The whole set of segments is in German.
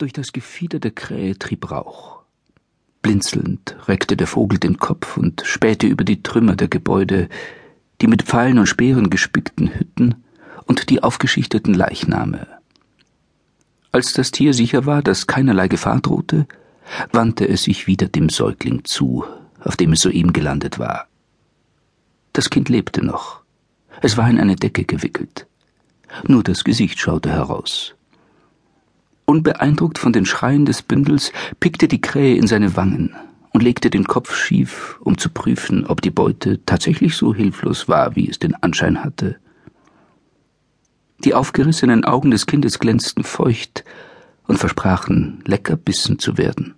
Durch das Gefieder der Krähe trieb Rauch. Blinzelnd reckte der Vogel den Kopf und spähte über die Trümmer der Gebäude, die mit Pfeilen und Speeren gespickten Hütten und die aufgeschichteten Leichname. Als das Tier sicher war, dass keinerlei Gefahr drohte, wandte es sich wieder dem Säugling zu, auf dem es soeben gelandet war. Das Kind lebte noch. Es war in eine Decke gewickelt. Nur das Gesicht schaute heraus. Unbeeindruckt von den Schreien des Bündels pickte die Krähe in seine Wangen und legte den Kopf schief, um zu prüfen, ob die Beute tatsächlich so hilflos war, wie es den Anschein hatte. Die aufgerissenen Augen des Kindes glänzten feucht und versprachen, lecker bissen zu werden.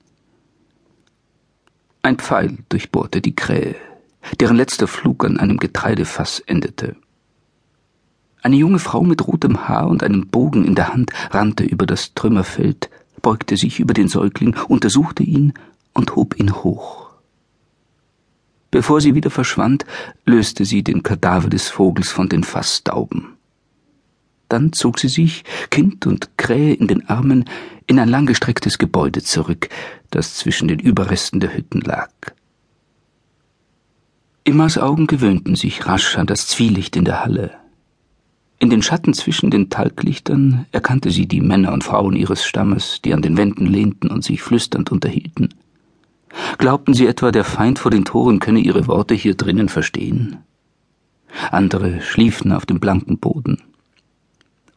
Ein Pfeil durchbohrte die Krähe, deren letzter Flug an einem Getreidefass endete. Eine junge Frau mit rotem Haar und einem Bogen in der Hand rannte über das Trümmerfeld, beugte sich über den Säugling, untersuchte ihn und hob ihn hoch. Bevor sie wieder verschwand, löste sie den Kadaver des Vogels von den Fassstauben. Dann zog sie sich, Kind und Krähe in den Armen, in ein langgestrecktes Gebäude zurück, das zwischen den Überresten der Hütten lag. Immas Augen gewöhnten sich rasch an das Zwielicht in der Halle. In den Schatten zwischen den Talglichtern erkannte sie die Männer und Frauen ihres Stammes, die an den Wänden lehnten und sich flüsternd unterhielten. Glaubten sie etwa, der Feind vor den Toren könne ihre Worte hier drinnen verstehen? Andere schliefen auf dem blanken Boden.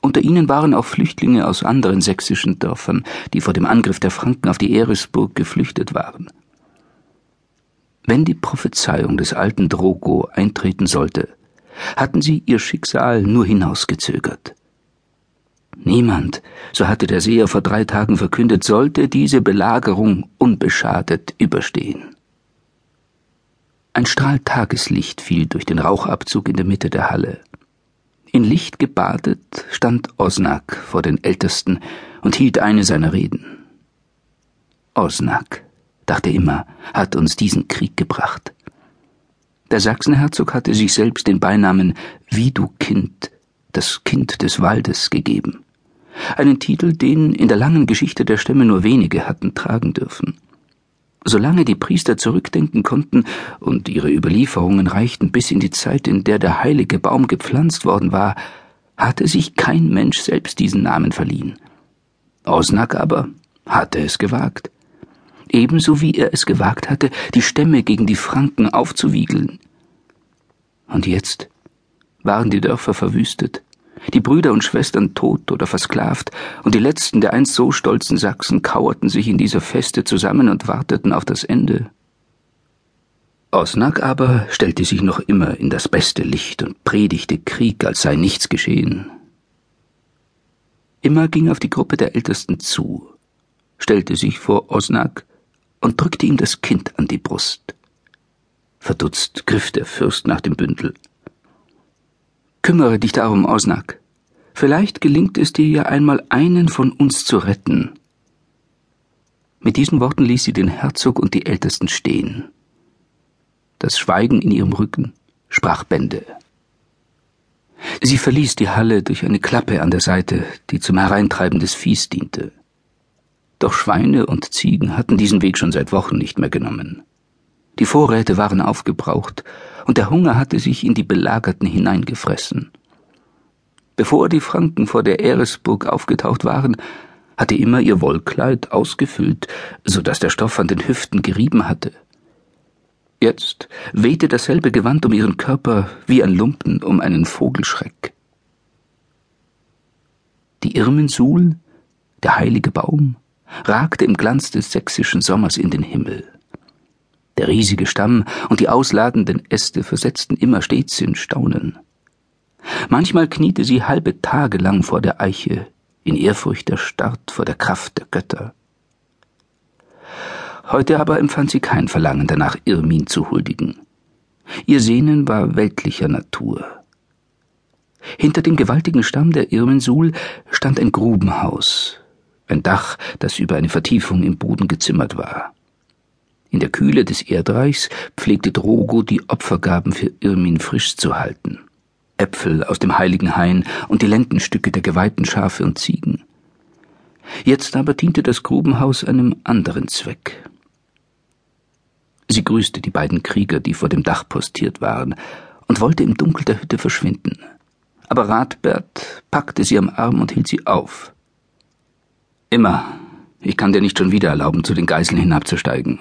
Unter ihnen waren auch Flüchtlinge aus anderen sächsischen Dörfern, die vor dem Angriff der Franken auf die Eresburg geflüchtet waren. Wenn die Prophezeiung des alten Drogo eintreten sollte, hatten sie ihr Schicksal nur hinausgezögert. Niemand, so hatte der Seher vor drei Tagen verkündet, sollte diese Belagerung unbeschadet überstehen. Ein Strahl Tageslicht fiel durch den Rauchabzug in der Mitte der Halle. In Licht gebadet stand Osnak vor den Ältesten und hielt eine seiner Reden. Osnak, dachte immer, hat uns diesen Krieg gebracht. Der Sachsenherzog hatte sich selbst den Beinamen Wie du Kind, das Kind des Waldes gegeben. Einen Titel, den in der langen Geschichte der Stämme nur wenige hatten tragen dürfen. Solange die Priester zurückdenken konnten, und ihre Überlieferungen reichten bis in die Zeit, in der der heilige Baum gepflanzt worden war, hatte sich kein Mensch selbst diesen Namen verliehen. Osnak aber hatte es gewagt ebenso wie er es gewagt hatte, die Stämme gegen die Franken aufzuwiegeln. Und jetzt waren die Dörfer verwüstet, die Brüder und Schwestern tot oder versklavt, und die letzten der einst so stolzen Sachsen kauerten sich in dieser Feste zusammen und warteten auf das Ende. Osnak aber stellte sich noch immer in das beste Licht und predigte Krieg, als sei nichts geschehen. Immer ging auf die Gruppe der Ältesten zu, stellte sich vor Osnak und drückte ihm das Kind an die Brust. Verdutzt griff der Fürst nach dem Bündel. Kümmere dich darum, Osnak. Vielleicht gelingt es dir ja einmal einen von uns zu retten. Mit diesen Worten ließ sie den Herzog und die Ältesten stehen. Das Schweigen in ihrem Rücken sprach Bände. Sie verließ die Halle durch eine Klappe an der Seite, die zum Hereintreiben des Viehs diente. Doch Schweine und Ziegen hatten diesen Weg schon seit Wochen nicht mehr genommen. Die Vorräte waren aufgebraucht, und der Hunger hatte sich in die Belagerten hineingefressen. Bevor die Franken vor der Eresburg aufgetaucht waren, hatte immer ihr Wollkleid ausgefüllt, so dass der Stoff an den Hüften gerieben hatte. Jetzt wehte dasselbe Gewand um ihren Körper wie ein Lumpen um einen Vogelschreck. Die Irmensul, der heilige Baum, ragte im Glanz des sächsischen Sommers in den Himmel. Der riesige Stamm und die ausladenden Äste versetzten immer stets in Staunen. Manchmal kniete sie halbe Tage lang vor der Eiche, in Ehrfurcht erstarrt vor der Kraft der Götter. Heute aber empfand sie kein Verlangen danach, Irmin zu huldigen. Ihr Sehnen war weltlicher Natur. Hinter dem gewaltigen Stamm der Irmensul stand ein Grubenhaus, ein Dach, das über eine Vertiefung im Boden gezimmert war. In der Kühle des Erdreichs pflegte Drogo die Opfergaben für Irmin frisch zu halten. Äpfel aus dem heiligen Hain und die Lendenstücke der geweihten Schafe und Ziegen. Jetzt aber diente das Grubenhaus einem anderen Zweck. Sie grüßte die beiden Krieger, die vor dem Dach postiert waren, und wollte im Dunkel der Hütte verschwinden. Aber Radbert packte sie am Arm und hielt sie auf. Immer, ich kann dir nicht schon wieder erlauben, zu den Geiseln hinabzusteigen.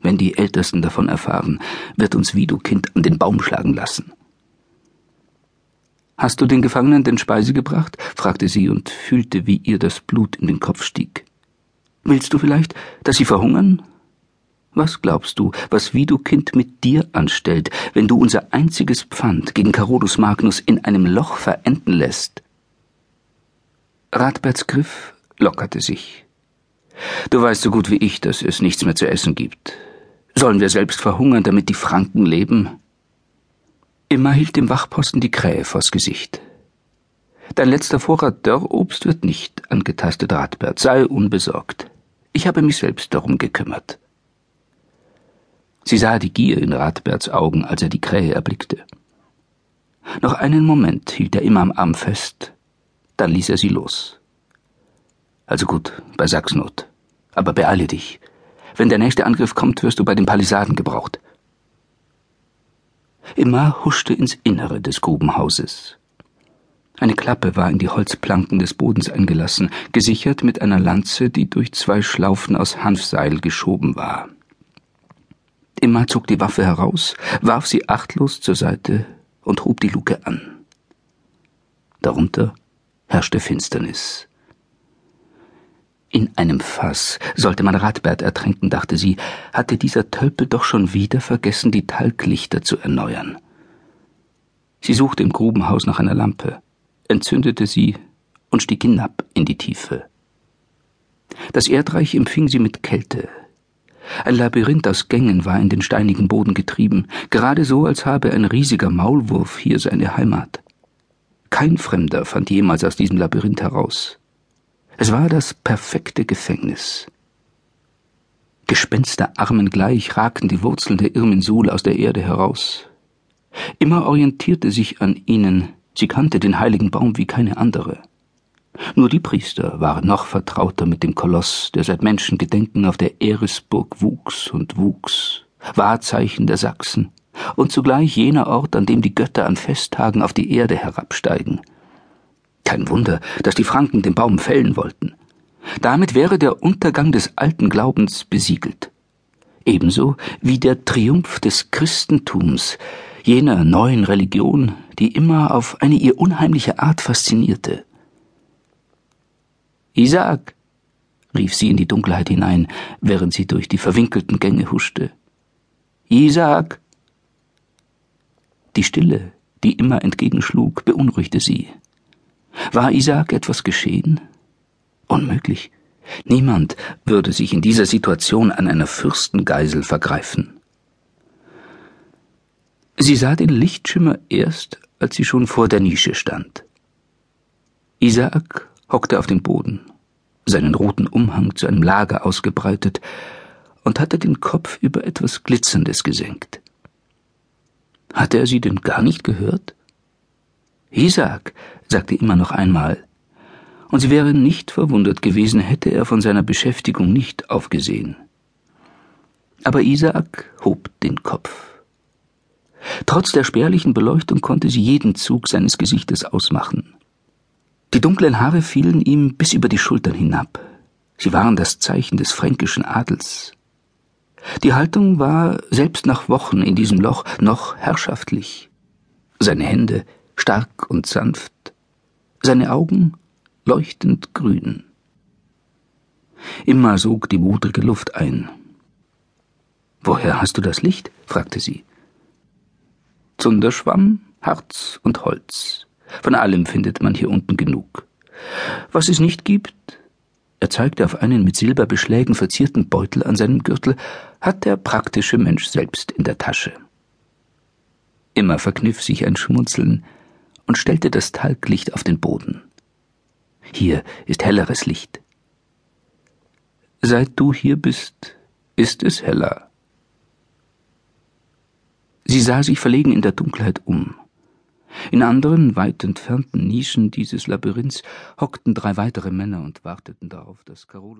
Wenn die Ältesten davon erfahren, wird uns Vido Kind an den Baum schlagen lassen. Hast du den Gefangenen denn Speise gebracht? fragte sie und fühlte, wie ihr das Blut in den Kopf stieg. Willst du vielleicht, dass sie verhungern? Was glaubst du, was Widukind mit dir anstellt, wenn du unser einziges Pfand gegen Carolus Magnus in einem Loch verenden lässt? Radberts Griff lockerte sich. Du weißt so gut wie ich, dass es nichts mehr zu essen gibt. Sollen wir selbst verhungern, damit die Franken leben? Immer hielt dem Wachposten die Krähe vors Gesicht. Dein letzter Vorrat Dörrobst wird nicht angetastet, Radbert. Sei unbesorgt. Ich habe mich selbst darum gekümmert. Sie sah die Gier in Radberts Augen, als er die Krähe erblickte. Noch einen Moment hielt er immer am Arm fest, dann ließ er sie los. Also gut, bei Sachsnot. Aber beeile dich. Wenn der nächste Angriff kommt, wirst du bei den Palisaden gebraucht. Immer huschte ins Innere des Grubenhauses. Eine Klappe war in die Holzplanken des Bodens eingelassen, gesichert mit einer Lanze, die durch zwei Schlaufen aus Hanfseil geschoben war. Immer zog die Waffe heraus, warf sie achtlos zur Seite und hob die Luke an. Darunter herrschte Finsternis. In einem Fass sollte man Radbert ertränken, dachte sie, hatte dieser Tölpel doch schon wieder vergessen, die Talglichter zu erneuern. Sie suchte im Grubenhaus nach einer Lampe, entzündete sie und stieg hinab in die Tiefe. Das Erdreich empfing sie mit Kälte, ein Labyrinth aus Gängen war in den steinigen Boden getrieben, gerade so, als habe ein riesiger Maulwurf hier seine Heimat. Kein Fremder fand jemals aus diesem Labyrinth heraus. Es war das perfekte Gefängnis. Gespensterarmen gleich ragten die Wurzeln der Irminsul aus der Erde heraus. Immer orientierte sich an ihnen, sie kannte den heiligen Baum wie keine andere. Nur die Priester waren noch vertrauter mit dem Koloss, der seit Menschengedenken auf der Eresburg wuchs und wuchs, Wahrzeichen der Sachsen und zugleich jener Ort, an dem die Götter an Festtagen auf die Erde herabsteigen. Kein Wunder, dass die Franken den Baum fällen wollten. Damit wäre der Untergang des alten Glaubens besiegelt. Ebenso wie der Triumph des Christentums, jener neuen Religion, die immer auf eine ihr unheimliche Art faszinierte. Isaak, rief sie in die Dunkelheit hinein, während sie durch die verwinkelten Gänge huschte. Isaak! Die Stille, die immer entgegenschlug, beunruhigte sie. War Isaak etwas geschehen? Unmöglich. Niemand würde sich in dieser Situation an einer Fürstengeisel vergreifen. Sie sah den Lichtschimmer erst, als sie schon vor der Nische stand. Isaak hockte auf dem Boden, seinen roten Umhang zu einem Lager ausgebreitet und hatte den Kopf über etwas Glitzerndes gesenkt. Hatte er sie denn gar nicht gehört? Isaac, sagte immer noch einmal, und sie wäre nicht verwundert gewesen, hätte er von seiner Beschäftigung nicht aufgesehen. Aber Isaac hob den Kopf. Trotz der spärlichen Beleuchtung konnte sie jeden Zug seines Gesichtes ausmachen. Die dunklen Haare fielen ihm bis über die Schultern hinab. Sie waren das Zeichen des fränkischen Adels. Die Haltung war selbst nach Wochen in diesem Loch noch herrschaftlich. Seine Hände stark und sanft, seine Augen leuchtend grün. Immer sog die modrige Luft ein. Woher hast du das Licht? fragte sie. Zunderschwamm, Harz und Holz. Von allem findet man hier unten genug. Was es nicht gibt, er zeigte auf einen mit Silberbeschlägen verzierten Beutel an seinem Gürtel, hat der praktische Mensch selbst in der Tasche. Immer verkniff sich ein Schmunzeln und stellte das Talglicht auf den Boden. Hier ist helleres Licht. Seit du hier bist, ist es heller. Sie sah sich verlegen in der Dunkelheit um. In anderen, weit entfernten Nischen dieses Labyrinths hockten drei weitere Männer und warteten darauf, dass Carolus